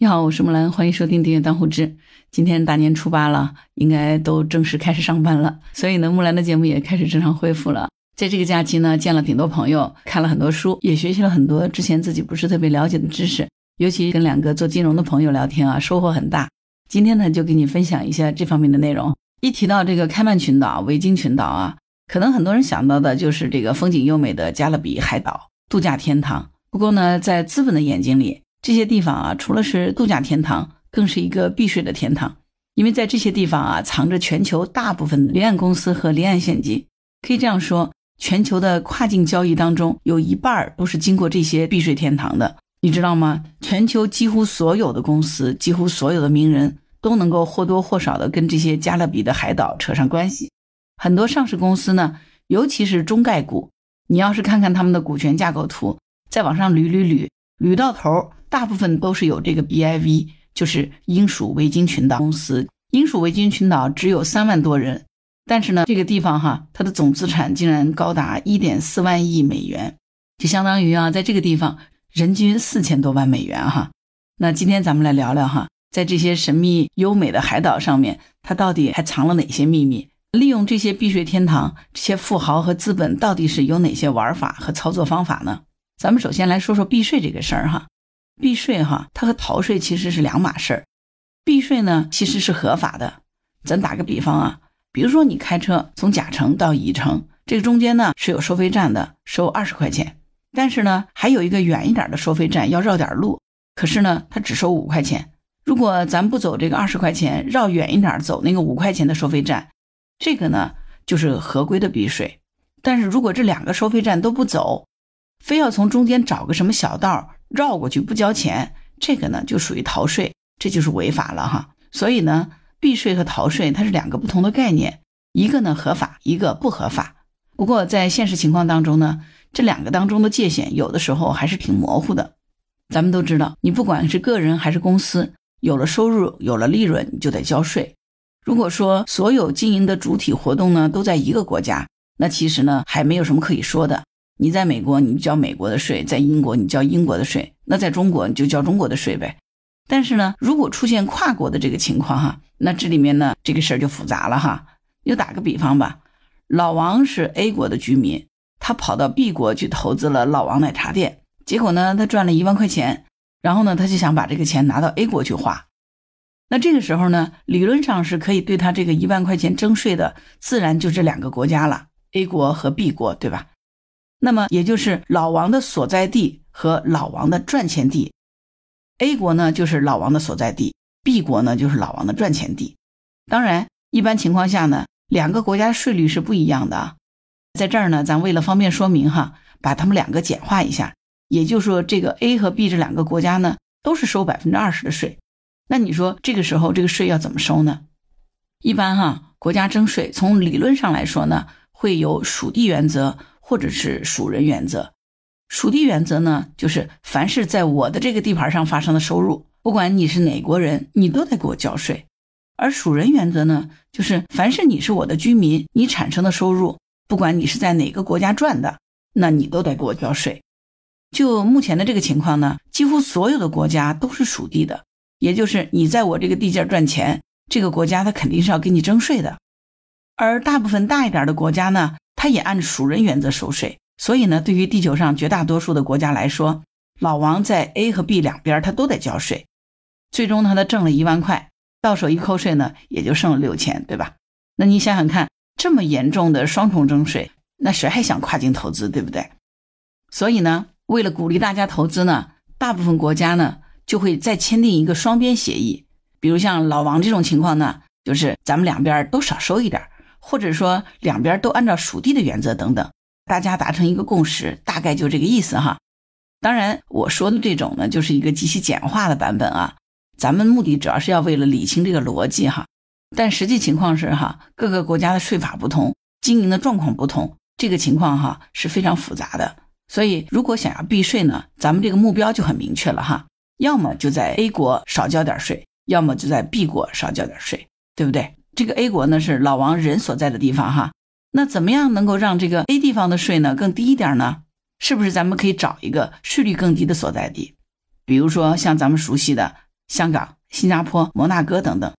你好，我是木兰，欢迎收听《订阅当户知》。今天大年初八了，应该都正式开始上班了，所以呢，木兰的节目也开始正常恢复了。在这个假期呢，见了挺多朋友，看了很多书，也学习了很多之前自己不是特别了解的知识。尤其跟两个做金融的朋友聊天啊，收获很大。今天呢，就给你分享一下这方面的内容。一提到这个开曼群岛、维京群岛啊，可能很多人想到的就是这个风景优美的加勒比海岛度假天堂。不过呢，在资本的眼睛里，这些地方啊，除了是度假天堂，更是一个避税的天堂，因为在这些地方啊，藏着全球大部分离岸公司和离岸现金。可以这样说，全球的跨境交易当中，有一半都是经过这些避税天堂的。你知道吗？全球几乎所有的公司，几乎所有的名人，都能够或多或少的跟这些加勒比的海岛扯上关系。很多上市公司呢，尤其是中概股，你要是看看他们的股权架构图，再往上捋捋捋，捋到头。大部分都是有这个 BIV，就是英属维京群岛公司。英属维京群岛只有三万多人，但是呢，这个地方哈，它的总资产竟然高达一点四万亿美元，就相当于啊，在这个地方人均四千多万美元哈。那今天咱们来聊聊哈，在这些神秘优美的海岛上面，它到底还藏了哪些秘密？利用这些避税天堂，这些富豪和资本到底是有哪些玩法和操作方法呢？咱们首先来说说避税这个事儿哈。避税哈，它和逃税其实是两码事儿。避税呢，其实是合法的。咱打个比方啊，比如说你开车从甲城到乙城，这个中间呢是有收费站的，收二十块钱。但是呢，还有一个远一点的收费站要绕点路，可是呢，它只收五块钱。如果咱不走这个二十块钱，绕远一点走那个五块钱的收费站，这个呢就是合规的避税。但是如果这两个收费站都不走，非要从中间找个什么小道。绕过去不交钱，这个呢就属于逃税，这就是违法了哈。所以呢，避税和逃税它是两个不同的概念，一个呢合法，一个不合法。不过在现实情况当中呢，这两个当中的界限有的时候还是挺模糊的。咱们都知道，你不管是个人还是公司，有了收入有了利润，你就得交税。如果说所有经营的主体活动呢都在一个国家，那其实呢还没有什么可以说的。你在美国，你交美国的税；在英国，你交英国的税；那在中国，你就交中国的税呗。但是呢，如果出现跨国的这个情况哈，那这里面呢，这个事儿就复杂了哈。就打个比方吧，老王是 A 国的居民，他跑到 B 国去投资了老王奶茶店，结果呢，他赚了一万块钱，然后呢，他就想把这个钱拿到 A 国去花。那这个时候呢，理论上是可以对他这个一万块钱征税的，自然就这两个国家了，A 国和 B 国，对吧？那么也就是老王的所在地和老王的赚钱地，A 国呢就是老王的所在地，B 国呢就是老王的赚钱地。当然，一般情况下呢，两个国家税率是不一样的。在这儿呢，咱为了方便说明哈，把他们两个简化一下。也就是说，这个 A 和 B 这两个国家呢，都是收百分之二十的税。那你说这个时候这个税要怎么收呢？一般哈，国家征税从理论上来说呢，会有属地原则。或者是属人原则，属地原则呢，就是凡是在我的这个地盘上发生的收入，不管你是哪国人，你都得给我交税；而属人原则呢，就是凡是你是我的居民，你产生的收入，不管你是在哪个国家赚的，那你都得给我交税。就目前的这个情况呢，几乎所有的国家都是属地的，也就是你在我这个地界赚钱，这个国家它肯定是要给你征税的。而大部分大一点的国家呢。他也按属人原则收税，所以呢，对于地球上绝大多数的国家来说，老王在 A 和 B 两边他都得交税。最终呢，他挣了一万块，到手一扣税呢，也就剩了六千，对吧？那你想想看，这么严重的双重征税，那谁还想跨境投资，对不对？所以呢，为了鼓励大家投资呢，大部分国家呢就会再签订一个双边协议，比如像老王这种情况呢，就是咱们两边都少收一点。或者说两边都按照属地的原则等等，大家达成一个共识，大概就这个意思哈。当然我说的这种呢，就是一个极其简化的版本啊。咱们目的主要是要为了理清这个逻辑哈。但实际情况是哈，各个国家的税法不同，经营的状况不同，这个情况哈是非常复杂的。所以如果想要避税呢，咱们这个目标就很明确了哈，要么就在 A 国少交点税，要么就在 B 国少交点税，对不对？这个 A 国呢是老王人所在的地方哈，那怎么样能够让这个 A 地方的税呢更低一点呢？是不是咱们可以找一个税率更低的所在地？比如说像咱们熟悉的香港、新加坡、摩纳哥等等，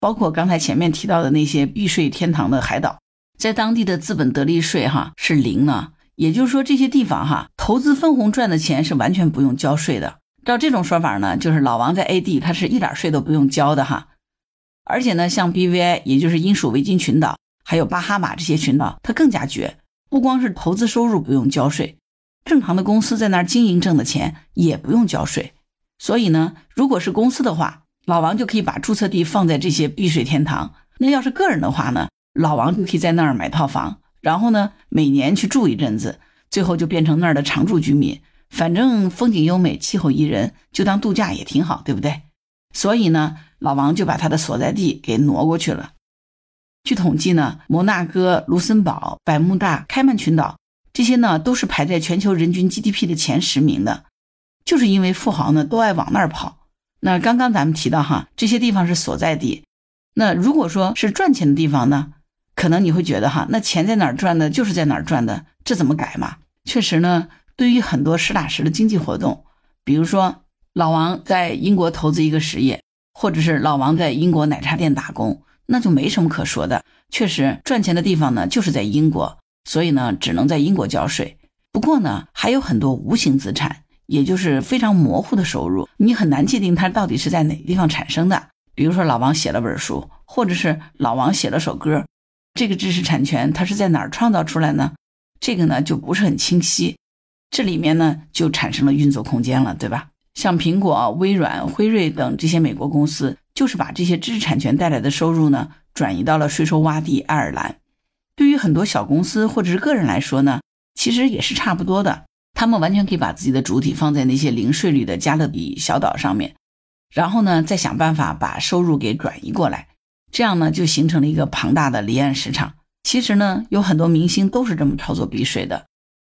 包括刚才前面提到的那些避税天堂的海岛，在当地的资本得利税哈是零呢。也就是说，这些地方哈投资分红赚的钱是完全不用交税的。照这种说法呢，就是老王在 A 地他是一点税都不用交的哈。而且呢，像 BVI，也就是英属维京群岛，还有巴哈马这些群岛，它更加绝，不光是投资收入不用交税，正常的公司在那儿经营挣的钱也不用交税。所以呢，如果是公司的话，老王就可以把注册地放在这些避税天堂；那要是个人的话呢，老王就可以在那儿买套房。然后呢，每年去住一阵子，最后就变成那儿的常住居民。反正风景优美，气候宜人，就当度假也挺好，对不对？所以呢，老王就把他的所在地给挪过去了。据统计呢，摩纳哥、卢森堡、百慕大、开曼群岛这些呢，都是排在全球人均 GDP 的前十名的，就是因为富豪呢都爱往那儿跑。那刚刚咱们提到哈，这些地方是所在地。那如果说是赚钱的地方呢？可能你会觉得哈，那钱在哪儿赚的，就是在哪儿赚的，这怎么改嘛？确实呢，对于很多实打实的经济活动，比如说老王在英国投资一个实业，或者是老王在英国奶茶店打工，那就没什么可说的。确实赚钱的地方呢，就是在英国，所以呢，只能在英国交税。不过呢，还有很多无形资产，也就是非常模糊的收入，你很难界定它到底是在哪个地方产生的。比如说老王写了本书，或者是老王写了首歌。这个知识产权它是在哪儿创造出来呢？这个呢就不是很清晰，这里面呢就产生了运作空间了，对吧？像苹果、微软、辉瑞等这些美国公司，就是把这些知识产权带来的收入呢转移到了税收洼地爱尔兰。对于很多小公司或者是个人来说呢，其实也是差不多的，他们完全可以把自己的主体放在那些零税率的加勒比小岛上面，然后呢再想办法把收入给转移过来。这样呢，就形成了一个庞大的离岸市场。其实呢，有很多明星都是这么操作避税的。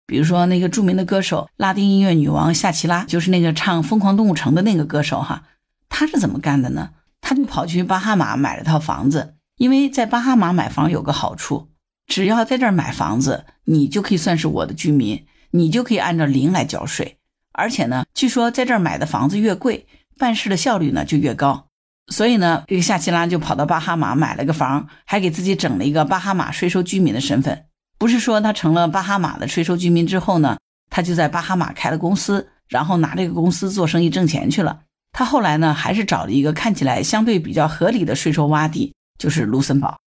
比如说那个著名的歌手，拉丁音乐女王夏奇拉，就是那个唱《疯狂动物城》的那个歌手哈。他是怎么干的呢？他就跑去巴哈马买了套房子，因为在巴哈马买房有个好处，只要在这儿买房子，你就可以算是我的居民，你就可以按照零来交税。而且呢，据说在这儿买的房子越贵，办事的效率呢就越高。所以呢，这个夏奇拉就跑到巴哈马买了个房，还给自己整了一个巴哈马税收居民的身份。不是说他成了巴哈马的税收居民之后呢，他就在巴哈马开了公司，然后拿这个公司做生意挣钱去了。他后来呢，还是找了一个看起来相对比较合理的税收洼地，就是卢森堡。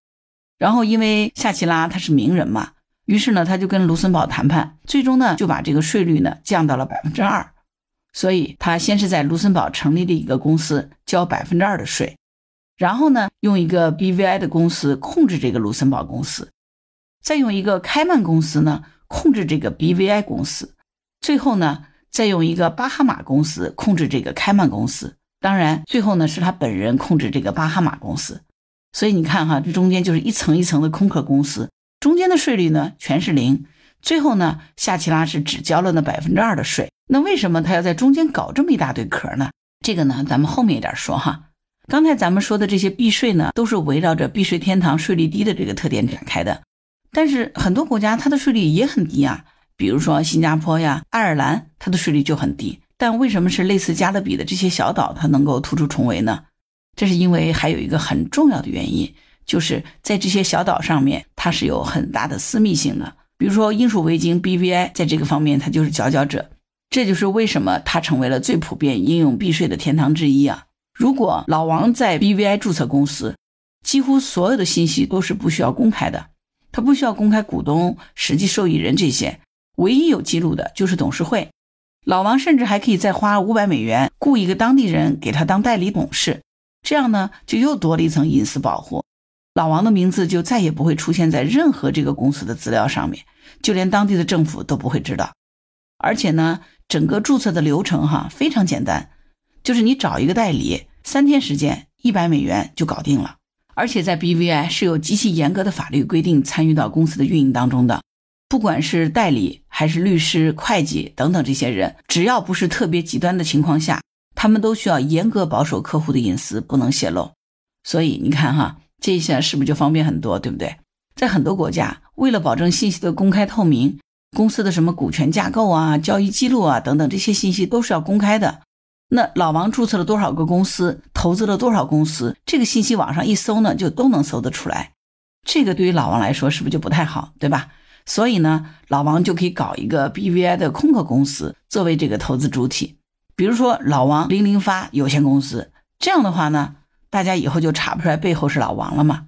然后因为夏奇拉他是名人嘛，于是呢，他就跟卢森堡谈判，最终呢，就把这个税率呢降到了百分之二。所以，他先是在卢森堡成立了一个公司，交百分之二的税，然后呢，用一个 BVI 的公司控制这个卢森堡公司，再用一个开曼公司呢控制这个 BVI 公司，最后呢，再用一个巴哈马公司控制这个开曼公司。当然，最后呢，是他本人控制这个巴哈马公司。所以你看哈，这中间就是一层一层的空壳公司，中间的税率呢全是零。最后呢，夏奇拉是只交了那百分之二的税。那为什么他要在中间搞这么一大堆壳呢？这个呢，咱们后面一点说哈。刚才咱们说的这些避税呢，都是围绕着避税天堂税率低的这个特点展开的。但是很多国家它的税率也很低啊，比如说新加坡呀、爱尔兰，它的税率就很低。但为什么是类似加勒比的这些小岛它能够突出重围呢？这是因为还有一个很重要的原因，就是在这些小岛上面，它是有很大的私密性的。比如说英属维京 BVI 在这个方面它就是佼佼者。这就是为什么它成为了最普遍应用避税的天堂之一啊！如果老王在 BVI 注册公司，几乎所有的信息都是不需要公开的，他不需要公开股东、实际受益人这些，唯一有记录的就是董事会。老王甚至还可以再花五百美元雇一个当地人给他当代理董事，这样呢就又多了一层隐私保护。老王的名字就再也不会出现在任何这个公司的资料上面，就连当地的政府都不会知道。而且呢。整个注册的流程哈非常简单，就是你找一个代理，三天时间，一百美元就搞定了。而且在 BVI 是有极其严格的法律规定参与到公司的运营当中的，不管是代理还是律师、会计等等这些人，只要不是特别极端的情况下，他们都需要严格保守客户的隐私，不能泄露。所以你看哈，这一下是不是就方便很多，对不对？在很多国家，为了保证信息的公开透明。公司的什么股权架构啊、交易记录啊等等这些信息都是要公开的，那老王注册了多少个公司，投资了多少公司，这个信息网上一搜呢，就都能搜得出来。这个对于老王来说是不是就不太好，对吧？所以呢，老王就可以搞一个 BVI 的空壳公司作为这个投资主体，比如说老王零零发有限公司。这样的话呢，大家以后就查不出来背后是老王了嘛。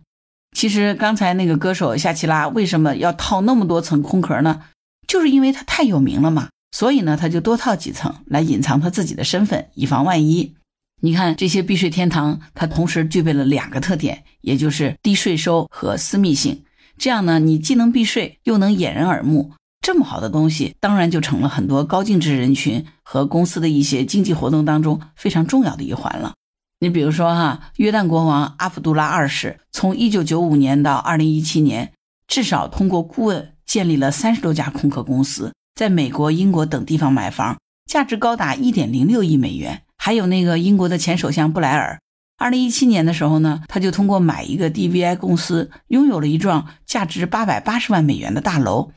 其实刚才那个歌手夏奇拉为什么要套那么多层空壳呢？就是因为他太有名了嘛。所以呢，他就多套几层来隐藏他自己的身份，以防万一。你看这些避税天堂，它同时具备了两个特点，也就是低税收和私密性。这样呢，你既能避税，又能掩人耳目，这么好的东西，当然就成了很多高净值人群和公司的一些经济活动当中非常重要的一环了。你比如说哈，约旦国王阿卜杜拉二世，从一九九五年到二零一七年，至少通过顾问建立了三十多家空壳公司。在美国、英国等地方买房，价值高达一点零六亿美元。还有那个英国的前首相布莱尔，二零一七年的时候呢，他就通过买一个 DVI 公司，拥有了一幢价值八百八十万美元的大楼。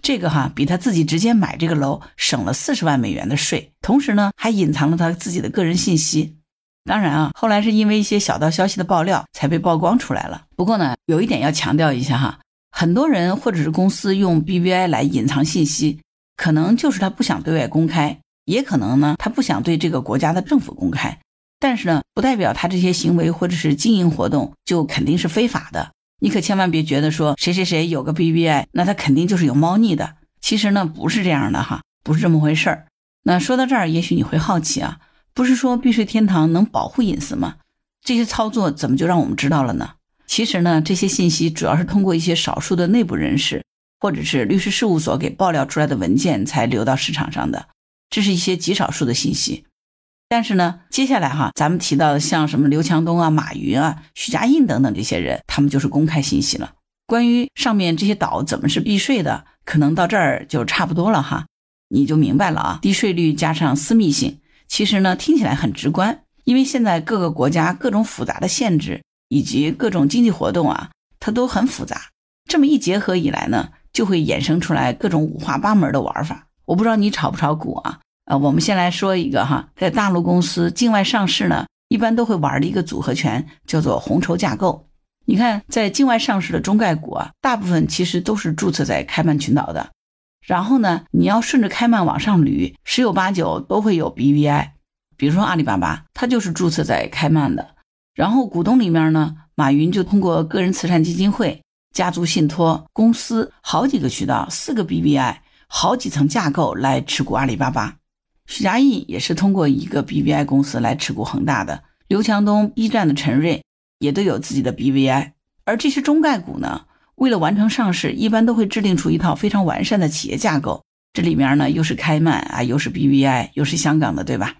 这个哈比他自己直接买这个楼省了四十万美元的税，同时呢还隐藏了他自己的个人信息。当然啊，后来是因为一些小道消息的爆料才被曝光出来了。不过呢，有一点要强调一下哈，很多人或者是公司用 BVI 来隐藏信息。可能就是他不想对外公开，也可能呢，他不想对这个国家的政府公开。但是呢，不代表他这些行为或者是经营活动就肯定是非法的。你可千万别觉得说谁谁谁有个 BBI，那他肯定就是有猫腻的。其实呢，不是这样的哈，不是这么回事儿。那说到这儿，也许你会好奇啊，不是说避税天堂能保护隐私吗？这些操作怎么就让我们知道了呢？其实呢，这些信息主要是通过一些少数的内部人士。或者是律师事务所给爆料出来的文件才流到市场上的，这是一些极少数的信息。但是呢，接下来哈，咱们提到的像什么刘强东啊、马云啊、许家印等等这些人，他们就是公开信息了。关于上面这些岛怎么是避税的，可能到这儿就差不多了哈，你就明白了啊。低税率加上私密性，其实呢听起来很直观，因为现在各个国家各种复杂的限制以及各种经济活动啊，它都很复杂。这么一结合以来呢。就会衍生出来各种五花八门的玩法。我不知道你炒不炒股啊？呃，我们先来说一个哈，在大陆公司境外上市呢，一般都会玩的一个组合拳，叫做红筹架构。你看，在境外上市的中概股啊，大部分其实都是注册在开曼群岛的。然后呢，你要顺着开曼往上捋，十有八九都会有 BVI。比如说阿里巴巴，它就是注册在开曼的。然后股东里面呢，马云就通过个人慈善基金会。家族信托公司好几个渠道，四个 BVI，好几层架构来持股阿里巴巴。许家印也是通过一个 BVI 公司来持股恒大的。刘强东、B 站的陈瑞也都有自己的 BVI。而这些中概股呢，为了完成上市，一般都会制定出一套非常完善的企业架构。这里面呢，又是开曼啊，又是 BVI，又是香港的，对吧？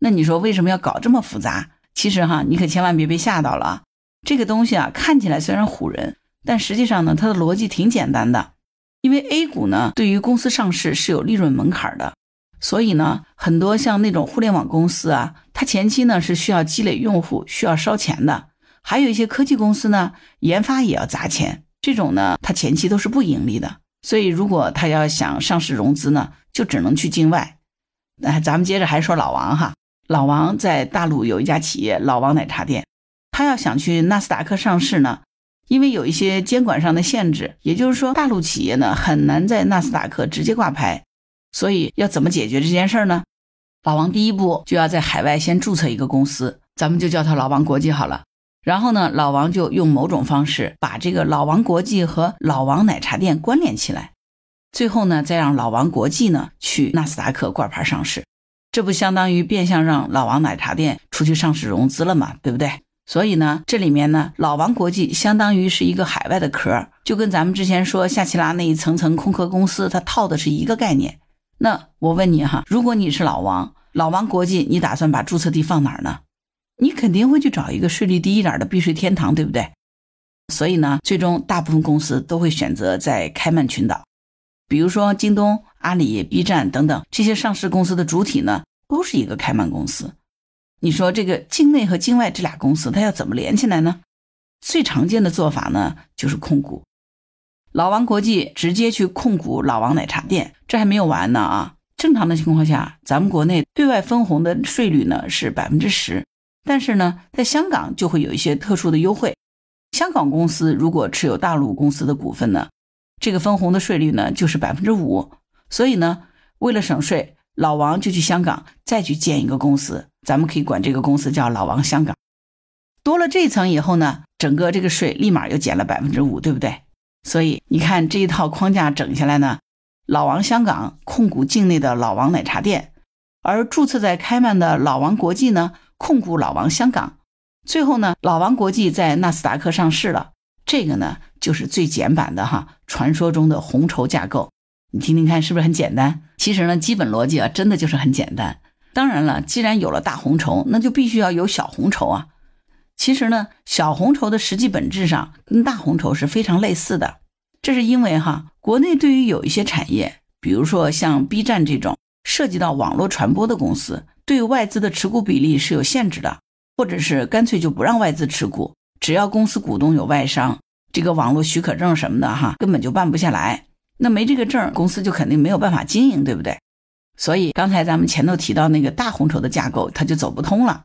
那你说为什么要搞这么复杂？其实哈，你可千万别被吓到了。这个东西啊，看起来虽然唬人。但实际上呢，它的逻辑挺简单的，因为 A 股呢对于公司上市是有利润门槛的，所以呢，很多像那种互联网公司啊，它前期呢是需要积累用户，需要烧钱的；还有一些科技公司呢，研发也要砸钱，这种呢，它前期都是不盈利的。所以如果他要想上市融资呢，就只能去境外。那咱们接着还说老王哈，老王在大陆有一家企业老王奶茶店，他要想去纳斯达克上市呢。因为有一些监管上的限制，也就是说，大陆企业呢很难在纳斯达克直接挂牌，所以要怎么解决这件事儿呢？老王第一步就要在海外先注册一个公司，咱们就叫它老王国际好了。然后呢，老王就用某种方式把这个老王国际和老王奶茶店关联起来，最后呢，再让老王国际呢去纳斯达克挂牌上市，这不相当于变相让老王奶茶店出去上市融资了嘛？对不对？所以呢，这里面呢，老王国际相当于是一个海外的壳，就跟咱们之前说夏奇拉那一层层空壳公司，它套的是一个概念。那我问你哈，如果你是老王，老王国际，你打算把注册地放哪儿呢？你肯定会去找一个税率低一点的避税天堂，对不对？所以呢，最终大部分公司都会选择在开曼群岛，比如说京东、阿里、B 站等等这些上市公司的主体呢，都是一个开曼公司。你说这个境内和境外这俩公司，它要怎么连起来呢？最常见的做法呢，就是控股。老王国际直接去控股老王奶茶店，这还没有完呢啊！正常的情况下，咱们国内对外分红的税率呢是百分之十，但是呢，在香港就会有一些特殊的优惠。香港公司如果持有大陆公司的股份呢，这个分红的税率呢就是百分之五。所以呢，为了省税，老王就去香港再去建一个公司，咱们可以管这个公司叫老王香港。多了这层以后呢，整个这个税立马又减了百分之五，对不对？所以你看这一套框架整下来呢，老王香港控股境内的老王奶茶店，而注册在开曼的老王国际呢控股老王香港，最后呢老王国际在纳斯达克上市了。这个呢就是最简版的哈，传说中的红筹架构，你听听看是不是很简单？其实呢基本逻辑啊真的就是很简单。当然了，既然有了大红筹，那就必须要有小红筹啊。其实呢，小红筹的实际本质上跟大红筹是非常类似的。这是因为哈，国内对于有一些产业，比如说像 B 站这种涉及到网络传播的公司，对外资的持股比例是有限制的，或者是干脆就不让外资持股，只要公司股东有外商，这个网络许可证什么的哈，根本就办不下来。那没这个证，公司就肯定没有办法经营，对不对？所以刚才咱们前头提到那个大红筹的架构，它就走不通了。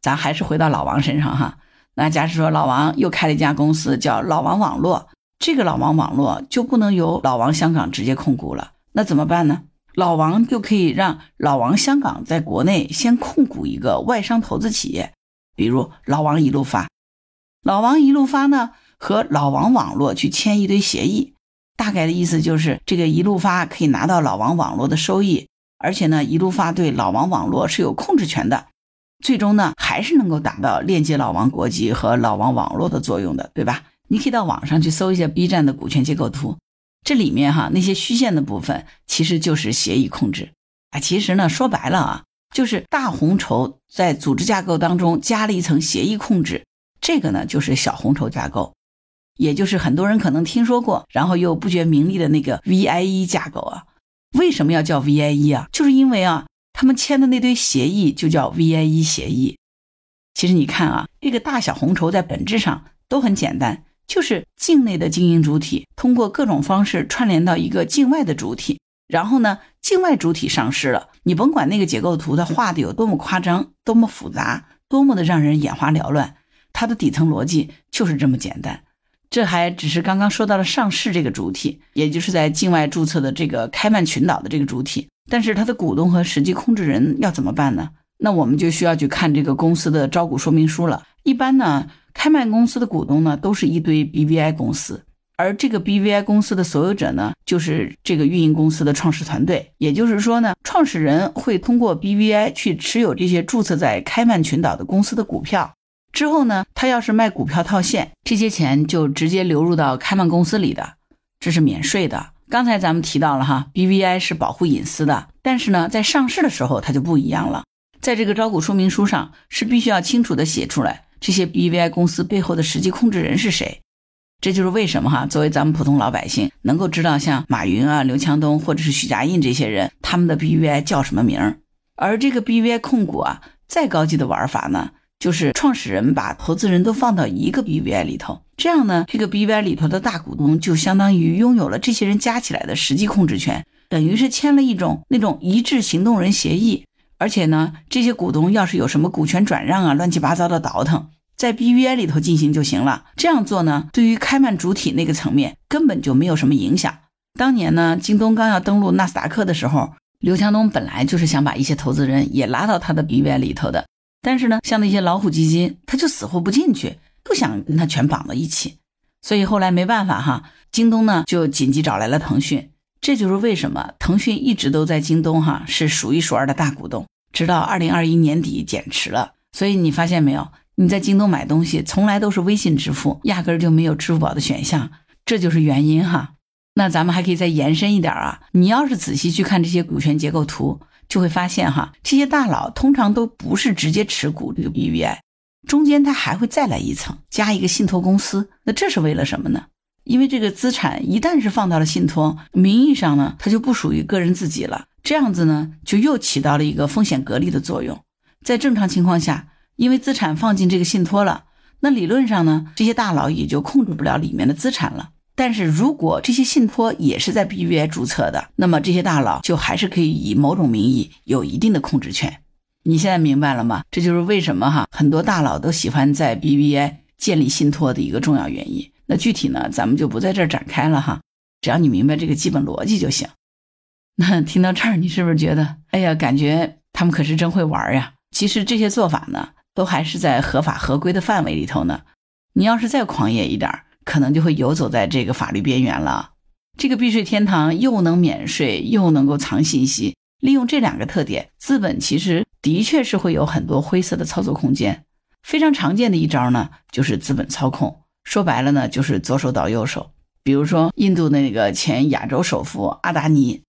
咱还是回到老王身上哈，那假使说老王又开了一家公司叫老王网络，这个老王网络就不能由老王香港直接控股了，那怎么办呢？老王就可以让老王香港在国内先控股一个外商投资企业，比如老王一路发，老王一路发呢和老王网络去签一堆协议，大概的意思就是这个一路发可以拿到老王网络的收益，而且呢一路发对老王网络是有控制权的。最终呢，还是能够达到链接老王国际和老王网络的作用的，对吧？你可以到网上去搜一下 B 站的股权结构图，这里面哈那些虚线的部分其实就是协议控制啊。其实呢，说白了啊，就是大红筹在组织架构当中加了一层协议控制，这个呢就是小红筹架构，也就是很多人可能听说过，然后又不觉名利的那个 VIE 架构啊。为什么要叫 VIE 啊？就是因为啊。他们签的那堆协议就叫 VIE 协议。其实你看啊，这个大小红筹在本质上都很简单，就是境内的经营主体通过各种方式串联到一个境外的主体，然后呢，境外主体上市了。你甭管那个结构图它画的有多么夸张、多么复杂、多么的让人眼花缭乱，它的底层逻辑就是这么简单。这还只是刚刚说到了上市这个主体，也就是在境外注册的这个开曼群岛的这个主体。但是它的股东和实际控制人要怎么办呢？那我们就需要去看这个公司的招股说明书了。一般呢，开曼公司的股东呢，都是一堆 BVI 公司，而这个 BVI 公司的所有者呢，就是这个运营公司的创始团队。也就是说呢，创始人会通过 BVI 去持有这些注册在开曼群岛的公司的股票，之后呢，他要是卖股票套现，这些钱就直接流入到开曼公司里的，这是免税的。刚才咱们提到了哈，BVI 是保护隐私的，但是呢，在上市的时候它就不一样了，在这个招股说明书上是必须要清楚的写出来这些 BVI 公司背后的实际控制人是谁。这就是为什么哈，作为咱们普通老百姓能够知道像马云啊、刘强东或者是许家印这些人他们的 BVI 叫什么名儿，而这个 BVI 控股啊，再高级的玩法呢。就是创始人把投资人都放到一个 BVI 里头，这样呢，这个 BVI 里头的大股东就相当于拥有了这些人加起来的实际控制权，等于是签了一种那种一致行动人协议。而且呢，这些股东要是有什么股权转让啊、乱七八糟的倒腾，在 BVI 里头进行就行了。这样做呢，对于开曼主体那个层面根本就没有什么影响。当年呢，京东刚要登陆纳斯达克的时候，刘强东本来就是想把一些投资人也拉到他的 BVI 里头的。但是呢，像那些老虎基金，他就死活不进去，不想跟他全绑到一起，所以后来没办法哈，京东呢就紧急找来了腾讯，这就是为什么腾讯一直都在京东哈是数一数二的大股东，直到二零二一年底减持了。所以你发现没有，你在京东买东西从来都是微信支付，压根儿就没有支付宝的选项，这就是原因哈。那咱们还可以再延伸一点啊，你要是仔细去看这些股权结构图。就会发现哈，这些大佬通常都不是直接持股这个 BVI，中间他还会再来一层，加一个信托公司。那这是为了什么呢？因为这个资产一旦是放到了信托名义上呢，它就不属于个人自己了。这样子呢，就又起到了一个风险隔离的作用。在正常情况下，因为资产放进这个信托了，那理论上呢，这些大佬也就控制不了里面的资产了。但是如果这些信托也是在 BVI 注册的，那么这些大佬就还是可以以某种名义有一定的控制权。你现在明白了吗？这就是为什么哈很多大佬都喜欢在 BVI 建立信托的一个重要原因。那具体呢，咱们就不在这儿展开了哈，只要你明白这个基本逻辑就行。那听到这儿，你是不是觉得，哎呀，感觉他们可是真会玩呀？其实这些做法呢，都还是在合法合规的范围里头呢。你要是再狂野一点儿。可能就会游走在这个法律边缘了。这个避税天堂又能免税，又能够藏信息，利用这两个特点，资本其实的确是会有很多灰色的操作空间。非常常见的一招呢，就是资本操控。说白了呢，就是左手倒右手。比如说，印度的那个前亚洲首富阿达尼，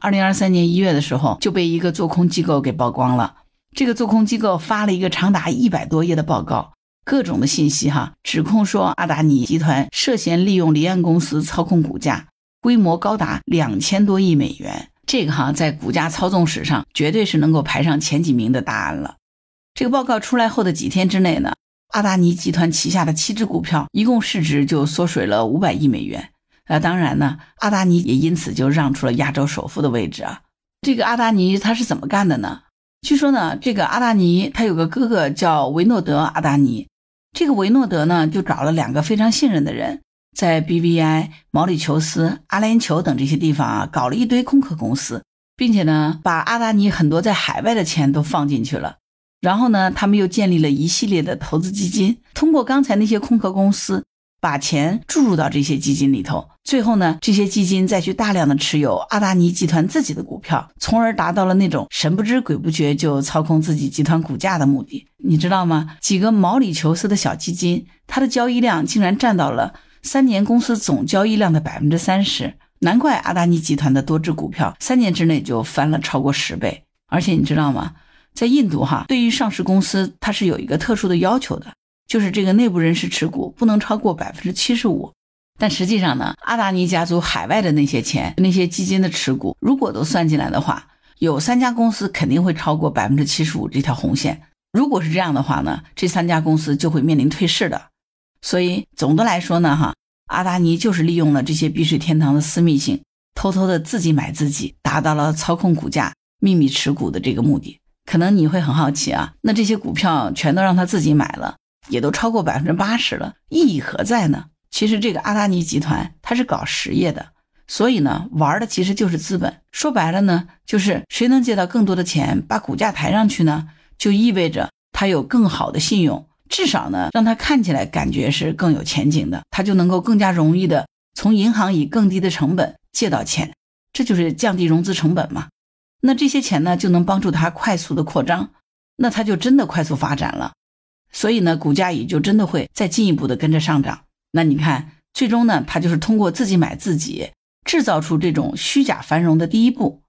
二零二三年一月的时候就被一个做空机构给曝光了。这个做空机构发了一个长达一百多页的报告。各种的信息哈，指控说阿达尼集团涉嫌利用离岸公司操控股价，规模高达两千多亿美元。这个哈在股价操纵史上绝对是能够排上前几名的大案了。这个报告出来后的几天之内呢，阿达尼集团旗下的七只股票一共市值就缩水了五百亿美元。呃，当然呢，阿达尼也因此就让出了亚洲首富的位置啊。这个阿达尼他是怎么干的呢？据说呢，这个阿达尼他有个哥哥叫维诺德阿达尼。这个维诺德呢，就找了两个非常信任的人，在 BBI、毛里求斯、阿联酋等这些地方啊，搞了一堆空壳公司，并且呢，把阿达尼很多在海外的钱都放进去了。然后呢，他们又建立了一系列的投资基金，通过刚才那些空壳公司。把钱注入到这些基金里头，最后呢，这些基金再去大量的持有阿达尼集团自己的股票，从而达到了那种神不知鬼不觉就操控自己集团股价的目的。你知道吗？几个毛里求斯的小基金，它的交易量竟然占到了三年公司总交易量的百分之三十。难怪阿达尼集团的多只股票三年之内就翻了超过十倍。而且你知道吗？在印度哈，对于上市公司，它是有一个特殊的要求的。就是这个内部人士持股不能超过百分之七十五，但实际上呢，阿达尼家族海外的那些钱、那些基金的持股，如果都算进来的话，有三家公司肯定会超过百分之七十五这条红线。如果是这样的话呢，这三家公司就会面临退市的。所以总的来说呢，哈，阿达尼就是利用了这些避税天堂的私密性，偷偷的自己买自己，达到了操控股价、秘密持股的这个目的。可能你会很好奇啊，那这些股票全都让他自己买了。也都超过百分之八十了，意义何在呢？其实这个阿达尼集团它是搞实业的，所以呢，玩的其实就是资本。说白了呢，就是谁能借到更多的钱，把股价抬上去呢？就意味着他有更好的信用，至少呢，让他看起来感觉是更有前景的，他就能够更加容易的从银行以更低的成本借到钱，这就是降低融资成本嘛。那这些钱呢，就能帮助他快速的扩张，那他就真的快速发展了。所以呢，股价也就真的会再进一步的跟着上涨。那你看，最终呢，他就是通过自己买自己，制造出这种虚假繁荣的第一步。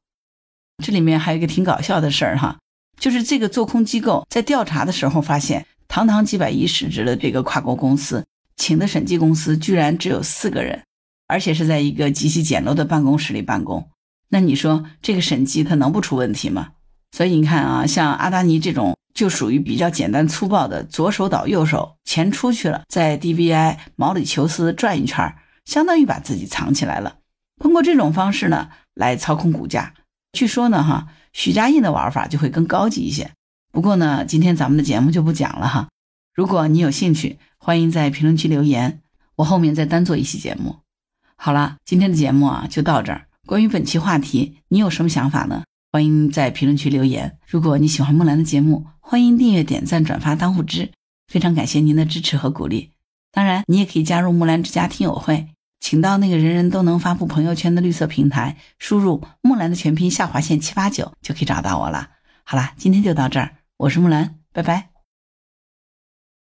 这里面还有一个挺搞笑的事儿哈，就是这个做空机构在调查的时候发现，堂堂几百亿市值的这个跨国公司，请的审计公司居然只有四个人，而且是在一个极其简陋的办公室里办公。那你说这个审计它能不出问题吗？所以你看啊，像阿达尼这种。就属于比较简单粗暴的，左手倒右手，钱出去了，在 DVI 毛里求斯转一圈，相当于把自己藏起来了。通过这种方式呢，来操控股价。据说呢，哈，许家印的玩法就会更高级一些。不过呢，今天咱们的节目就不讲了哈。如果你有兴趣，欢迎在评论区留言，我后面再单做一期节目。好了，今天的节目啊就到这儿。关于本期话题，你有什么想法呢？欢迎在评论区留言。如果你喜欢木兰的节目，欢迎订阅、点赞、转发、当护知，非常感谢您的支持和鼓励。当然，你也可以加入木兰之家听友会，请到那个人人都能发布朋友圈的绿色平台，输入木兰的全拼下划线七八九就可以找到我了。好啦，今天就到这儿，我是木兰，拜拜。